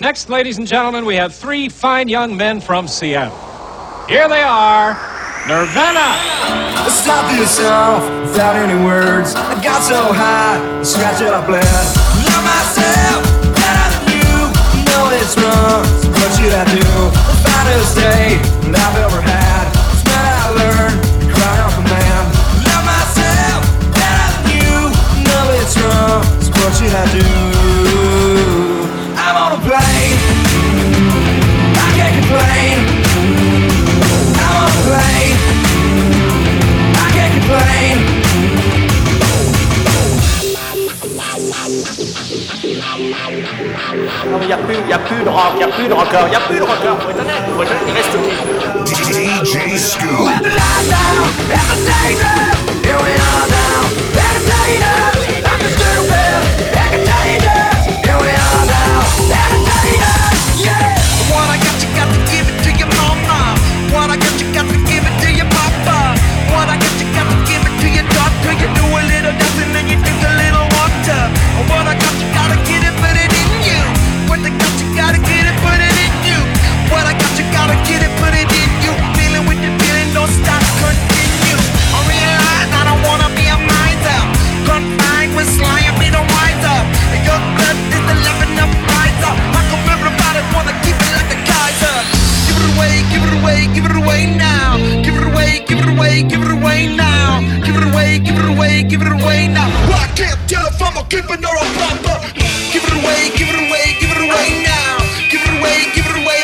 Next, ladies and gentlemen, we have three fine young men from Seattle. Here they are Nirvana! Stop yourself without any words. I got so high, scratch it up, bled. Love myself better than you. Know it's wrong, what should I do? The finest day I've ever had. It's when I learned cry off a man. Love myself better than you. Know it's wrong, what should I do? complain. I y a plus, y a plus de rock, y a plus de rocker, y a plus de rocker, faut être il reste DJ Scoop. Here we are now, we're. away, give it away now. Give it away, give it away, give it away now. Give it away, give it away, give it away now. Well, I can't tell if I'm a keeper or a flopper. Give it away, give it away, give it away now. Give it away, give it away.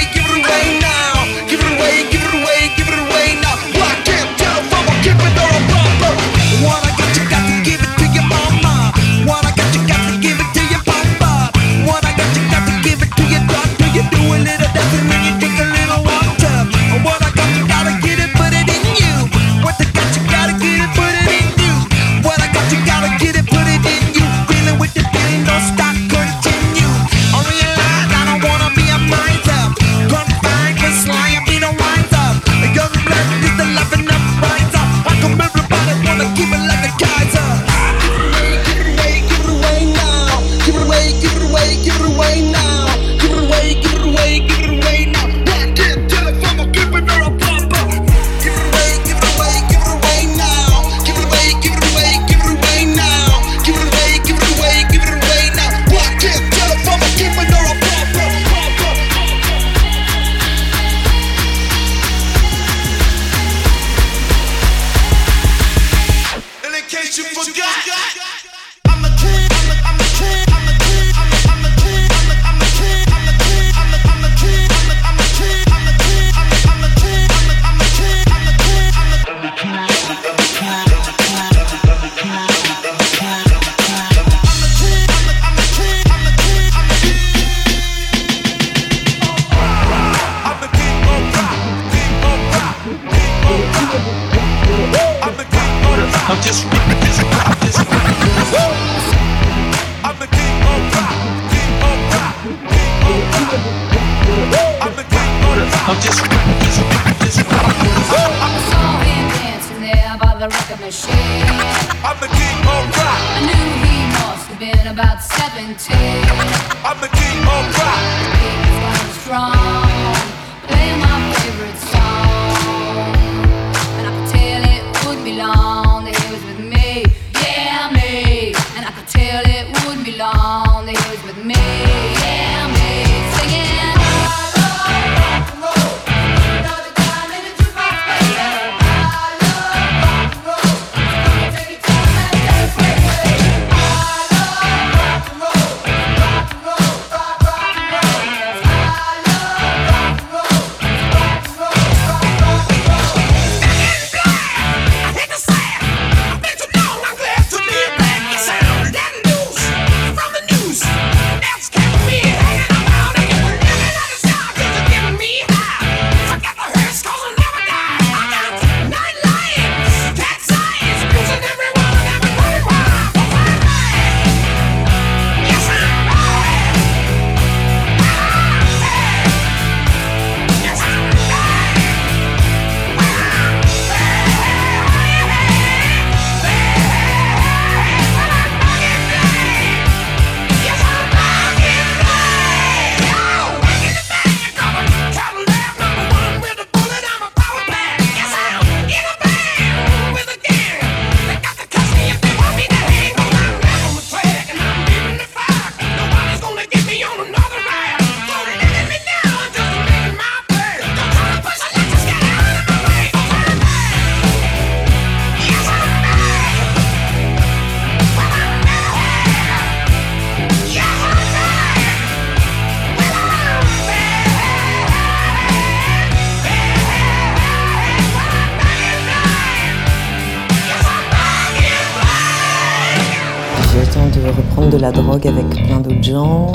No.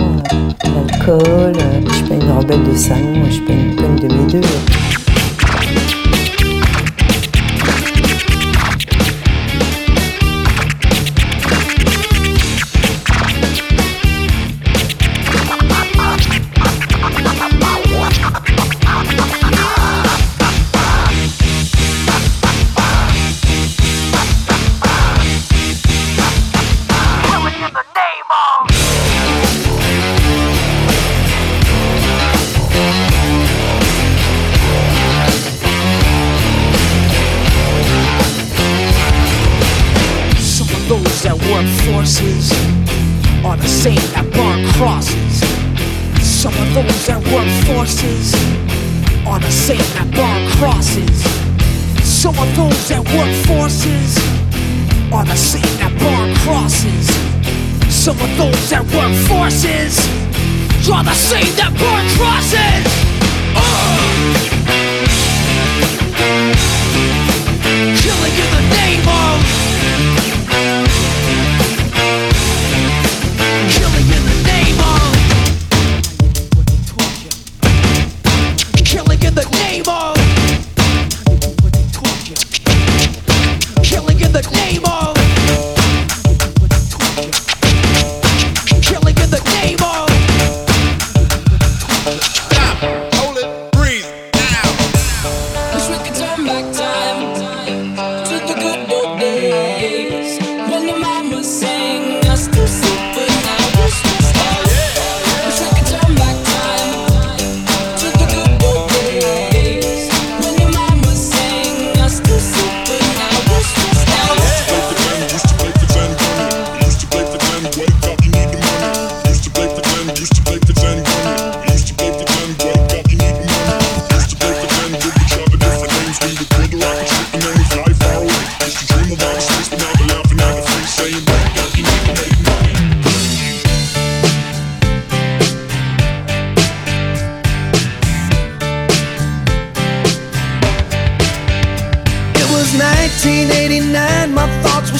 those that work forces draw the same that burn crosses. Uh.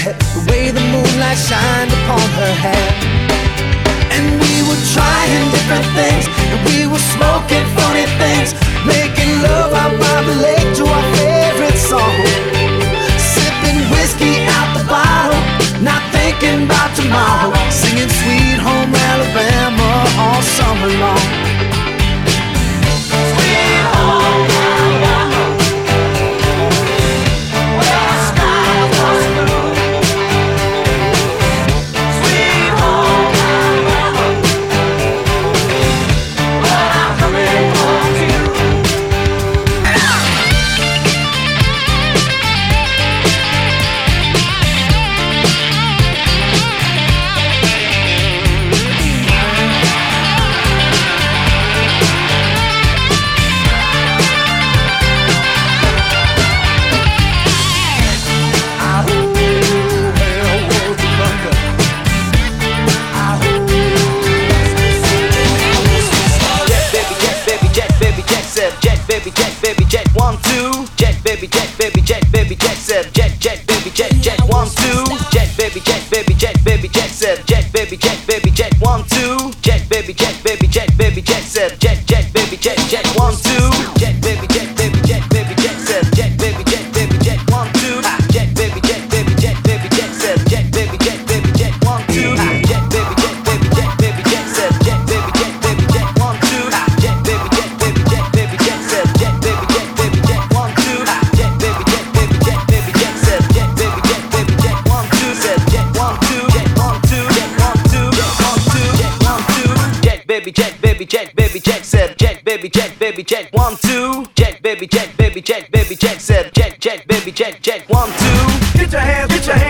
The way the moonlight shined upon her hair. And we were trying different things And we were smoking funny things Making love out by the lake to our favorite song. Sipping whiskey out the bottle Not thinking about tomorrow. Singing Sweet Home Alabama all summer long. one, two. Jet, baby, jet, baby, jet. baby check. One two check baby check baby check baby check said check check baby check check. One two. Get your hands get your hands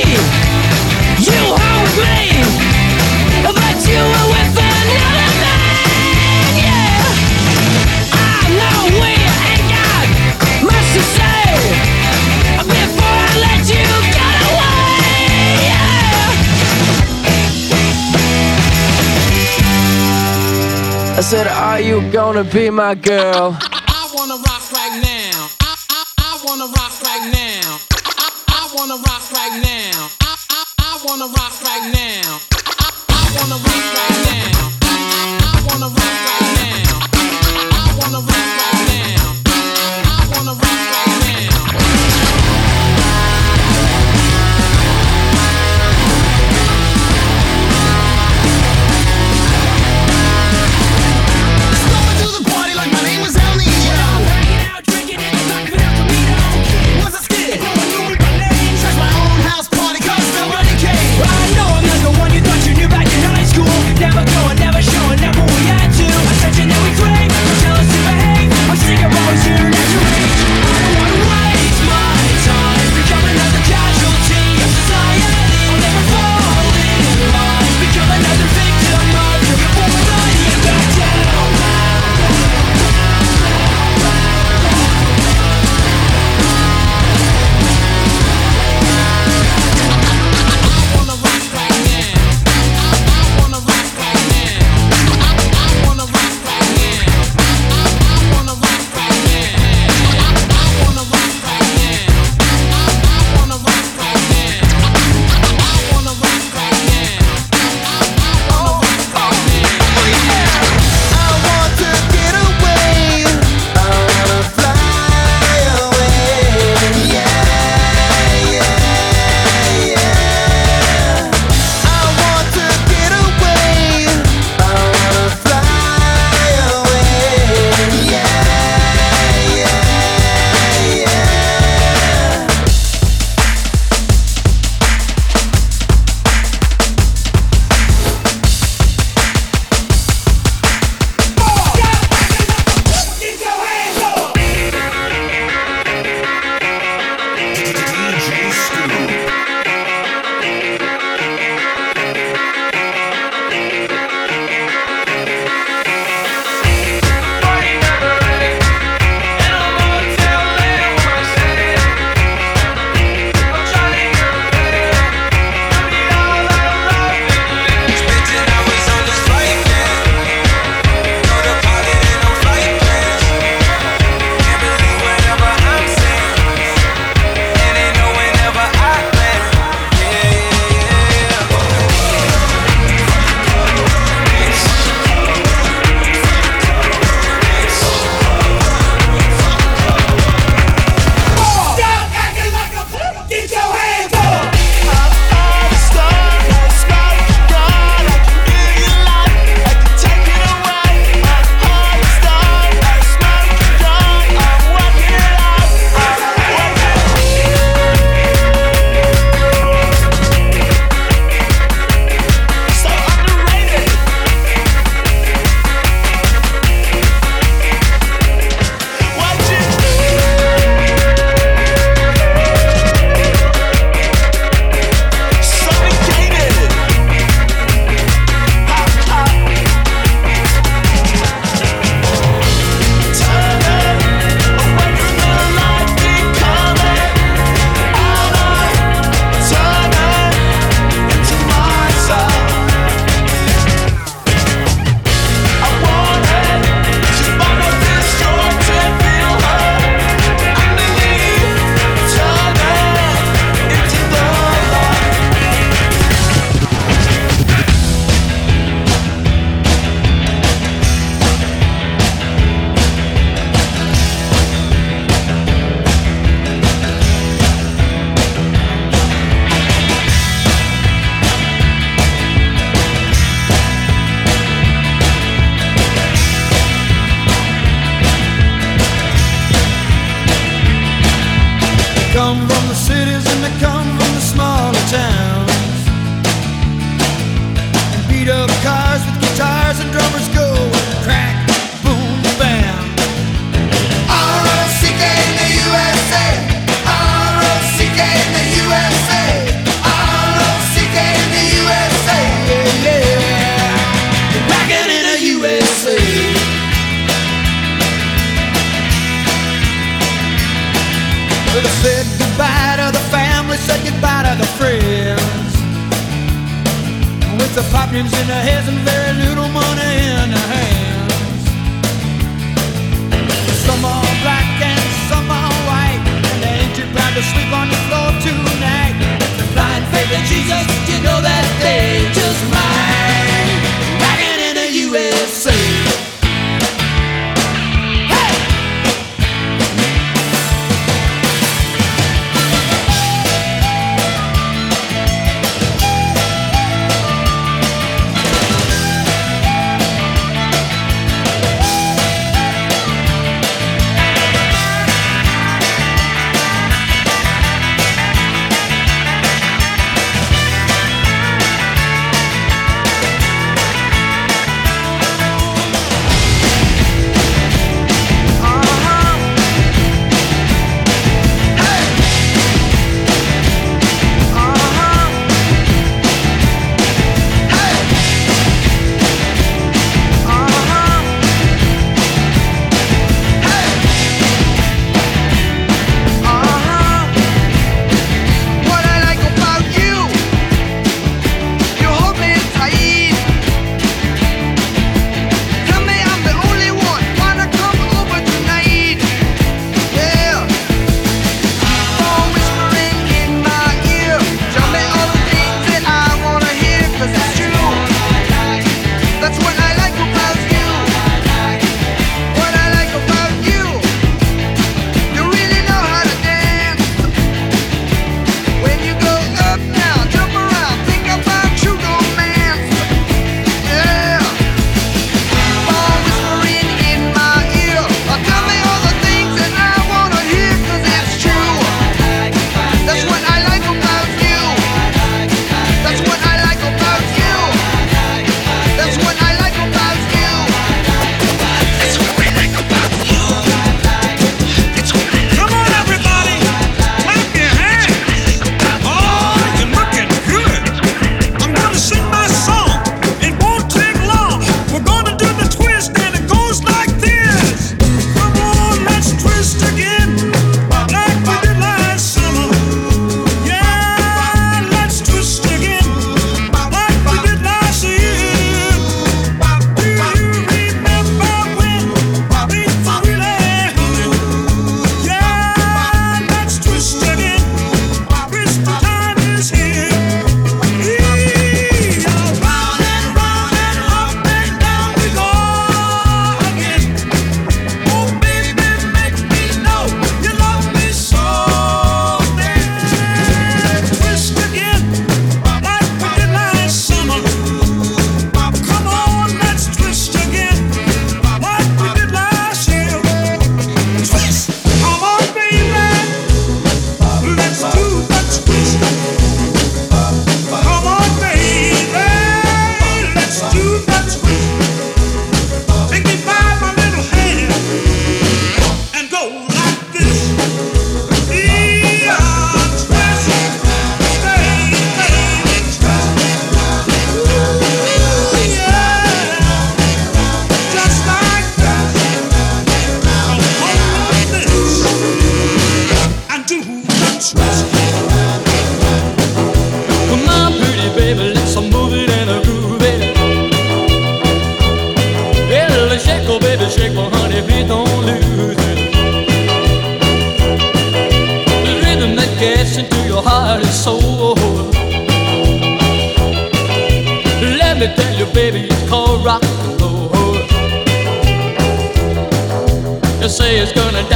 I know we ain't got to say before I let you get away. I said, Are you gonna be my girl? I wanna rock right now. I, I, I wanna rock right now. I, I, I wanna rock right now. I, I, I wanna rock right now. I, I wanna rock right now. I, I wanna rock right now. I wanna rock right.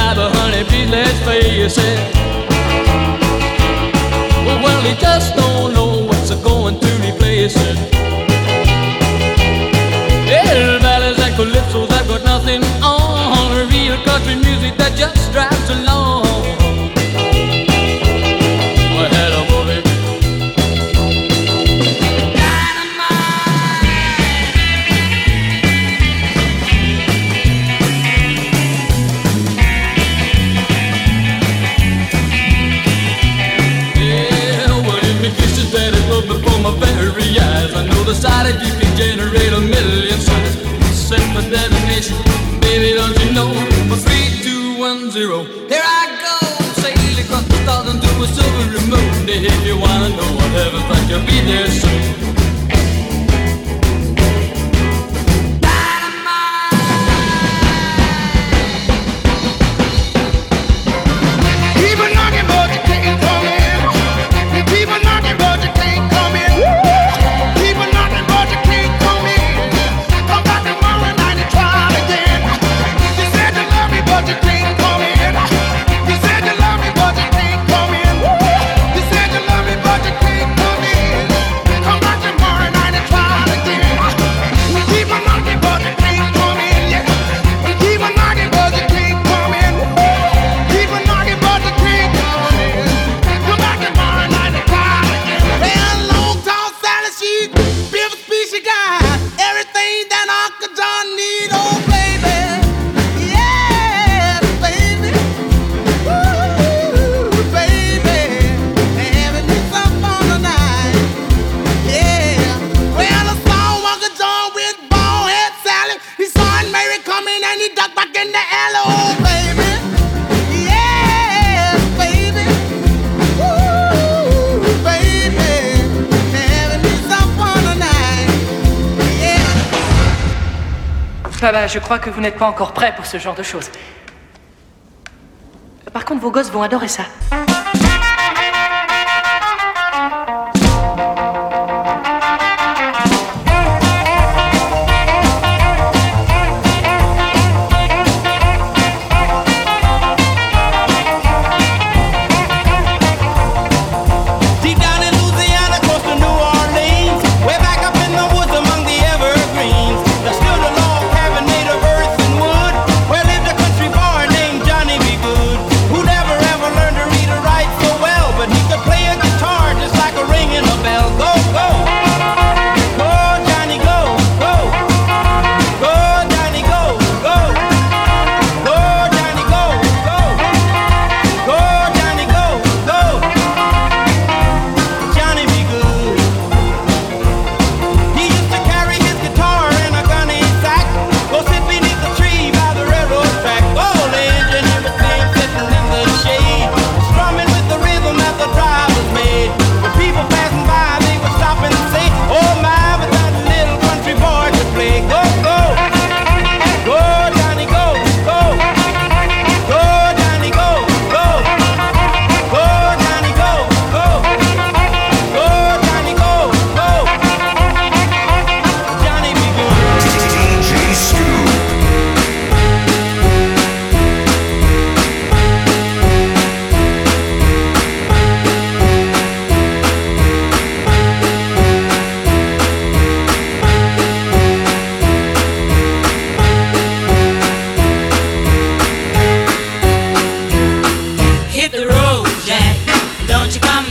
high, but honey, please let's face it. Well, well, they just don't know what's going to replace it. Hell, valleys and calypso that got nothing on, real country music that just drives along. that you'll be there soon. Je crois que vous n'êtes pas encore prêt pour ce genre de choses. Par contre, vos gosses vont adorer ça.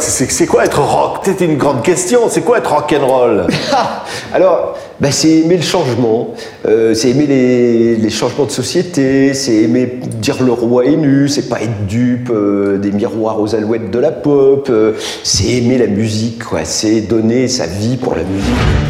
C'est quoi être rock? C'était une grande question. C'est quoi être rock'n'roll? Alors, bah, c'est aimer le changement, euh, c'est aimer les, changements de société, c'est aimer dire le roi est nu, c'est pas être dupe euh, des miroirs aux alouettes de la pop, euh, c'est aimer la musique, c'est donner sa vie pour la musique.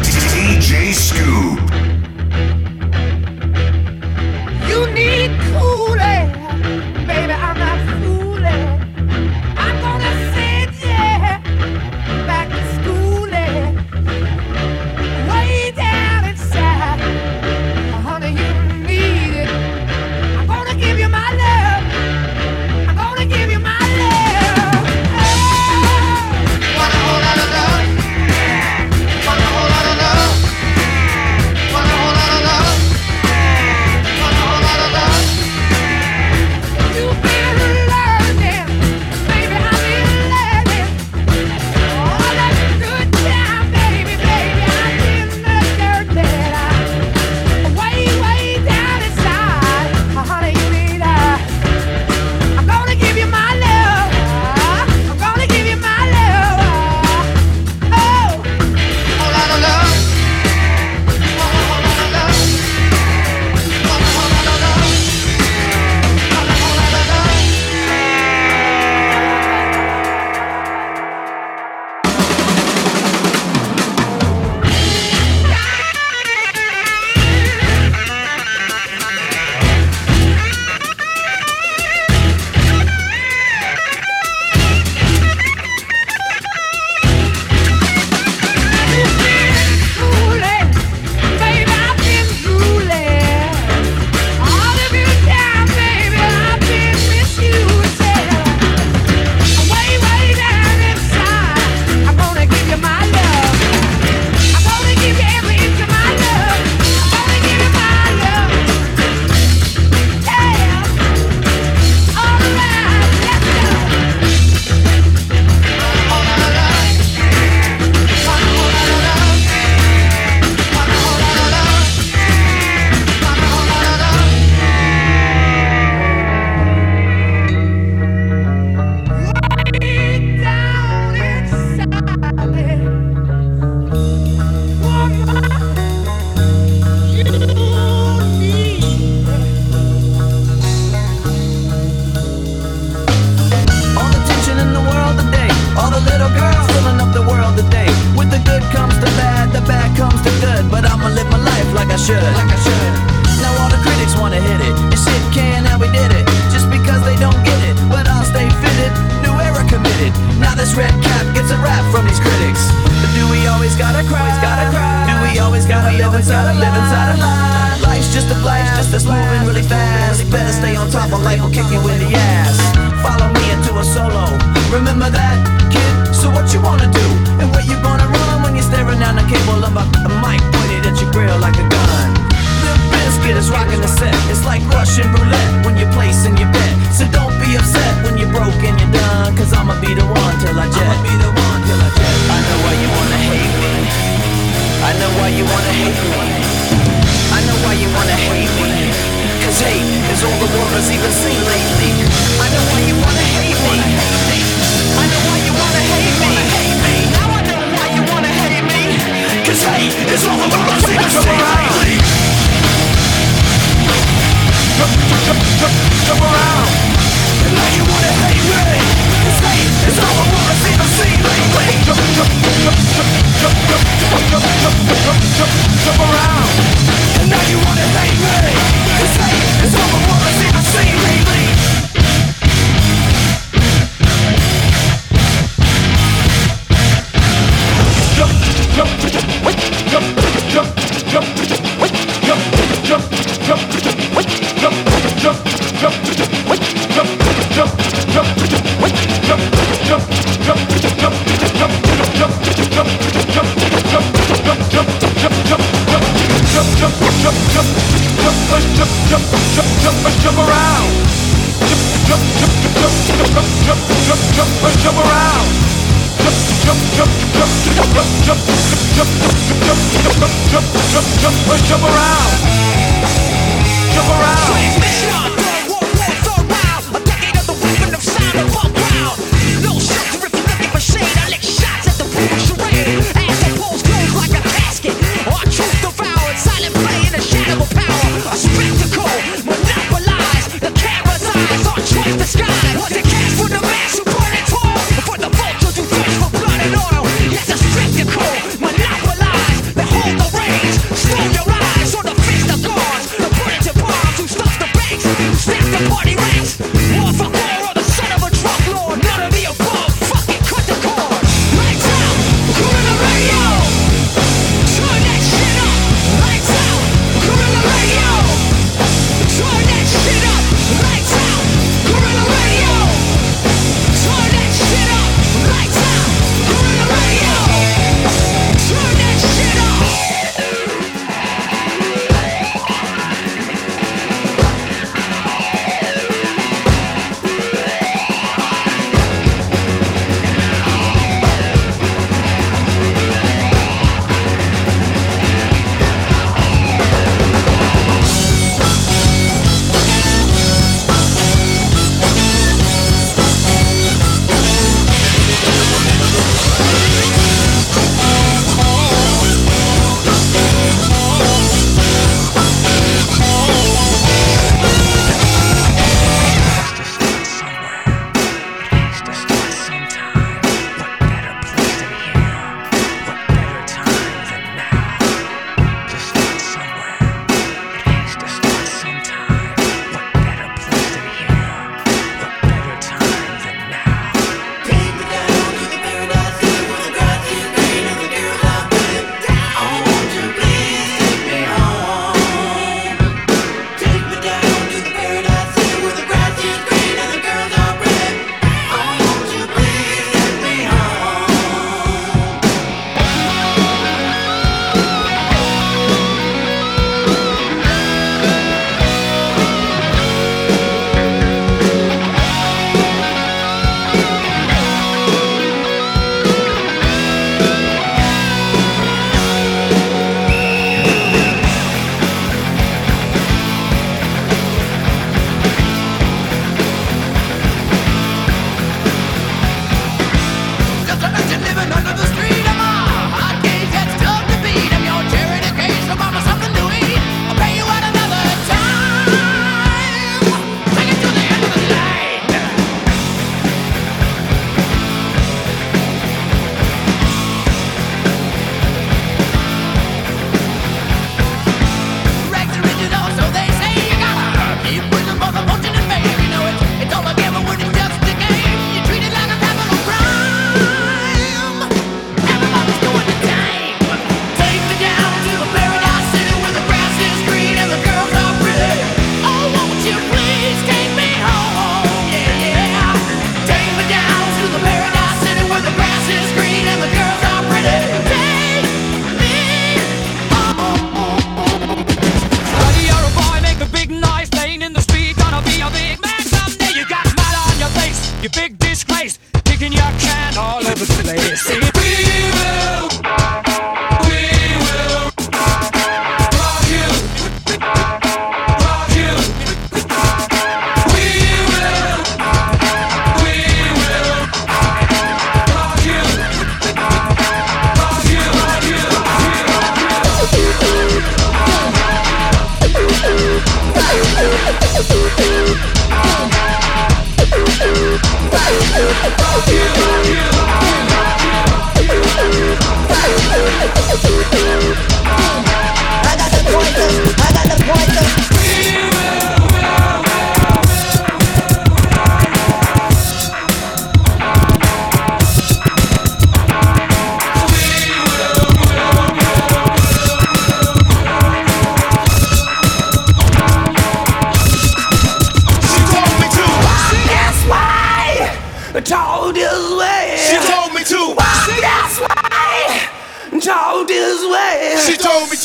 So what you wanna do? And where you gonna run when you're staring down the cable of a, a mic pointed at your grill like a gun? The biscuit is rocking the set. It's like Russian roulette when you're placing your bet. So don't be upset when you're broke and you're done. Cause I'ma be the one till I jet. I'ma be the one till I jet. I know why you wanna hate me. I know why you wanna hate me. I know why you wanna hate me. Cause hate is all the world has even seen lately. I know why you wanna hate me. can say is all about us in the same Come around And now you wanna hate me Cause hate is all I wanna see the sea lately jump around And now you wanna hate me Cause hate is all I wanna see the sea lately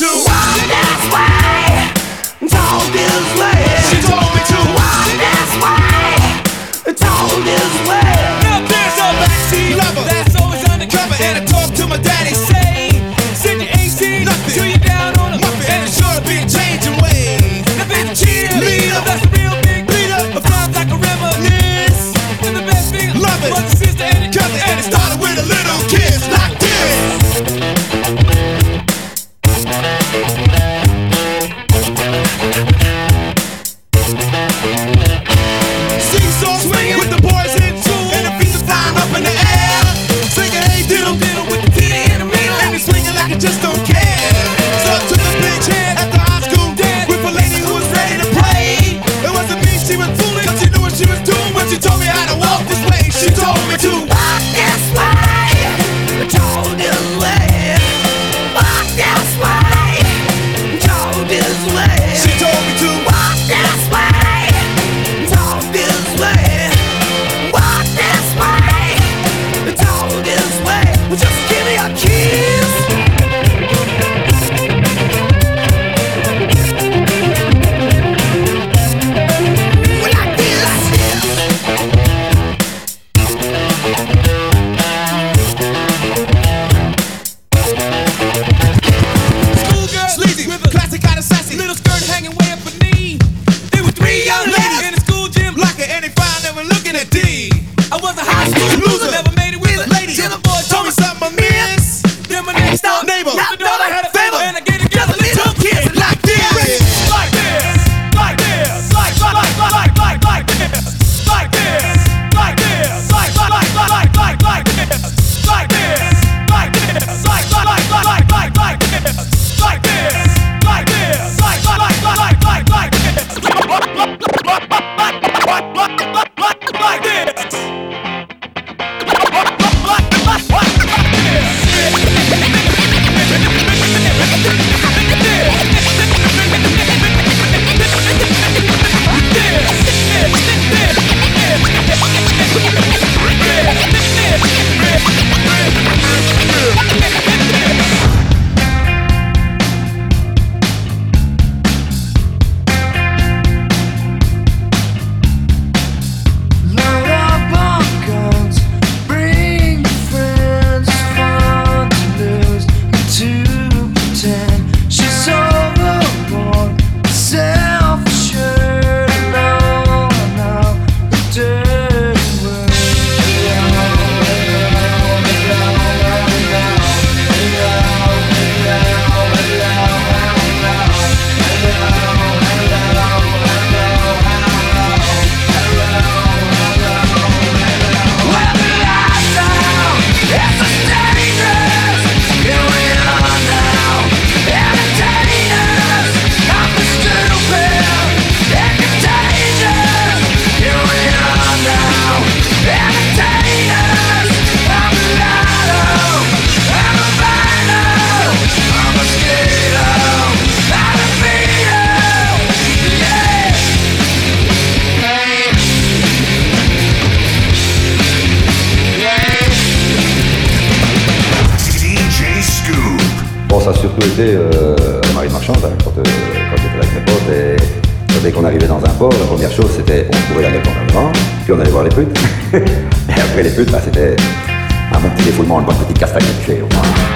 told me c'était on se courait la gueule pendant le puis on allait voir les putes. et après les putes, bah, c'était un bon petit défoulement, une bonne petite castagne de chez.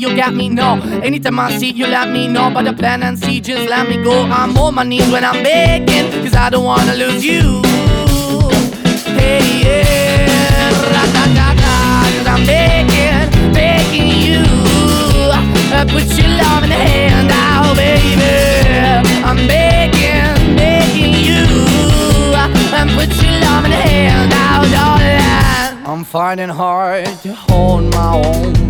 You got me, no. Anytime I see, you let me know. But the plan and see, just let me go. I'm on my knees when I'm begging, cause I don't wanna lose you. Hey, yeah, ra-da-da-da, cause I'm begging, begging you. Uh, put your love in the hand out, baby. I'm begging, begging you. And put your love in the hand out, darling. I'm fighting hard to hold my own.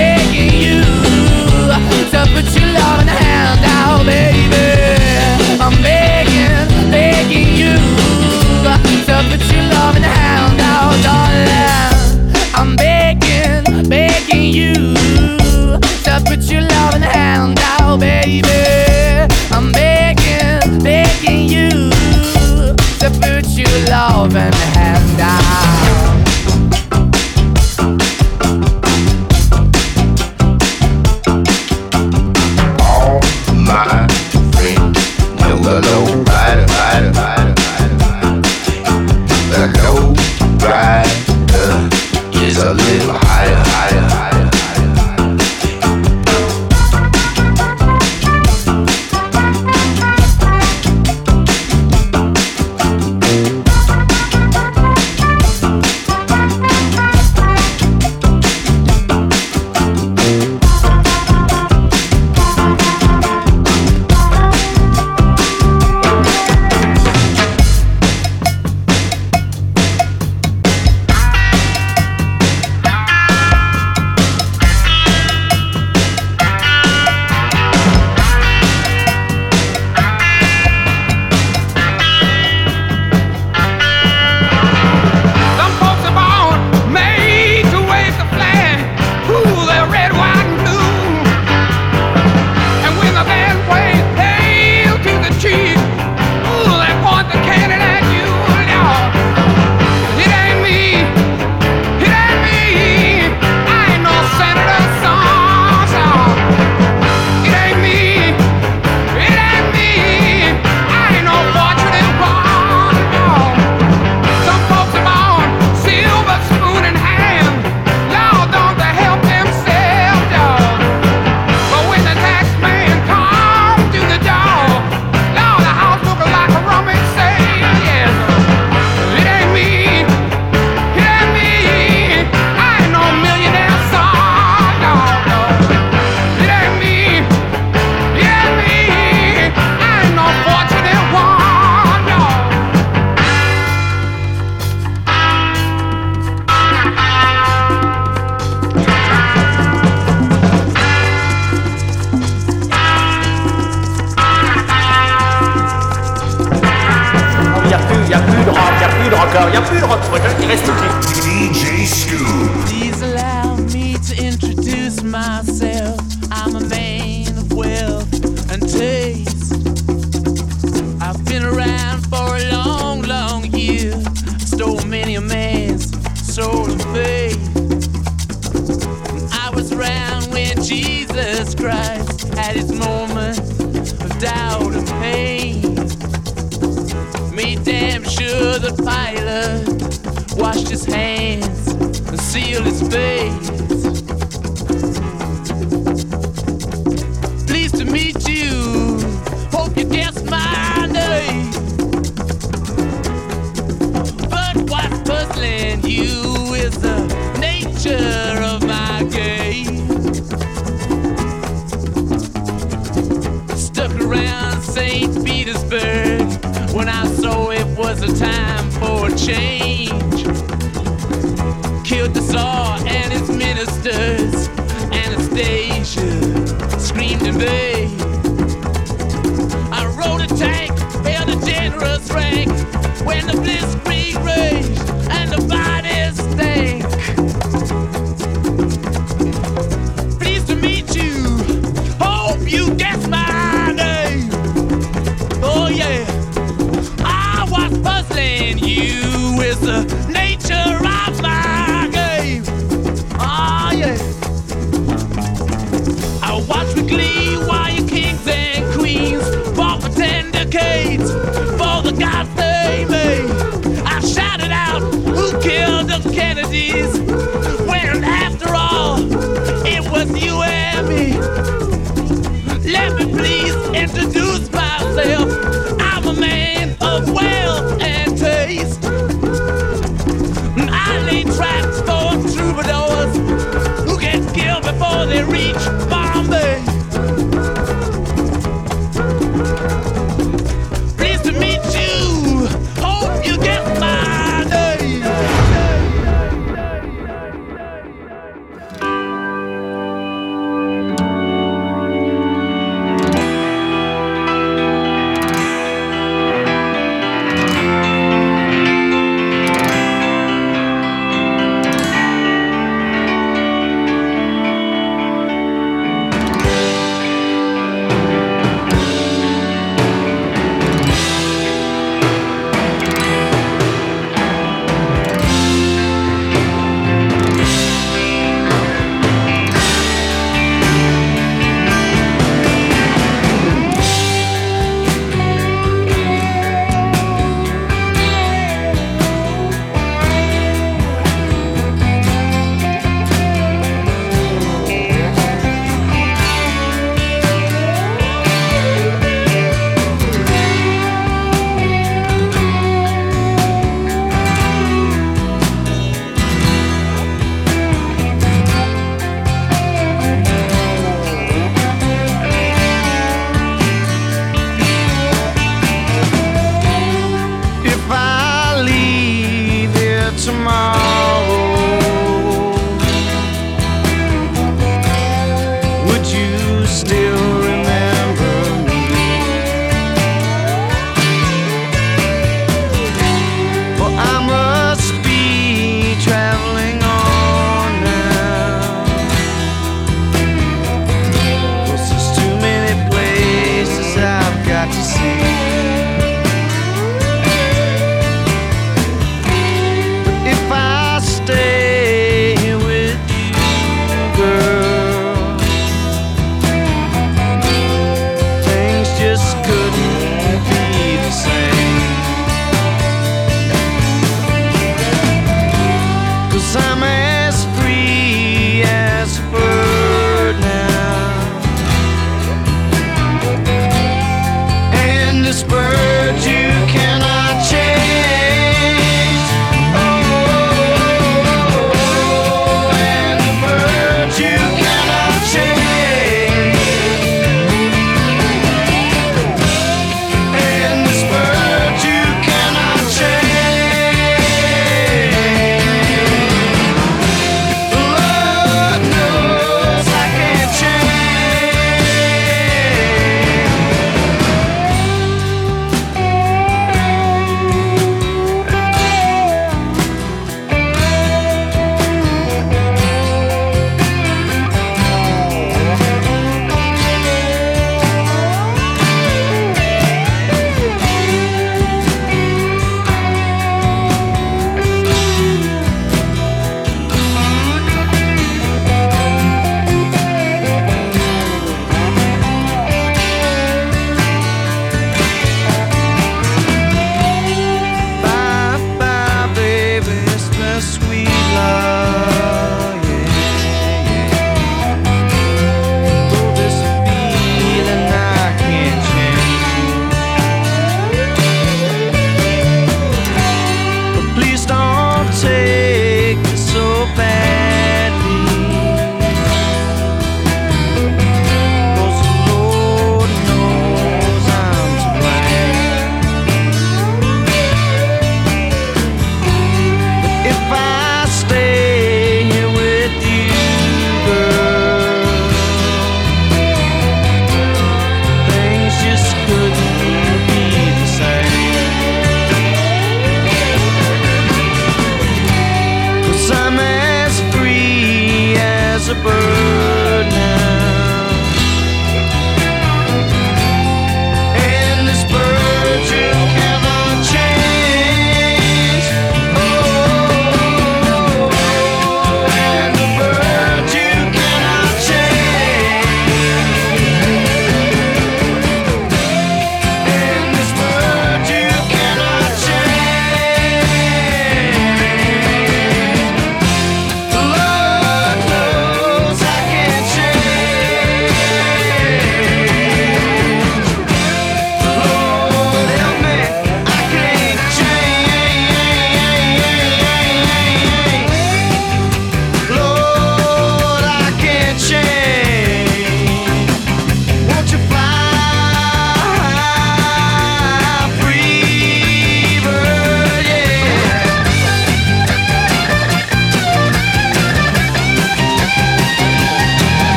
So uh, put your loving hand out, baby. I'm begging, begging you. So put your loving hand out, darling. I'm begging, begging you. So put your loving hand out, baby. I'm begging, begging you. So put your loving hand out.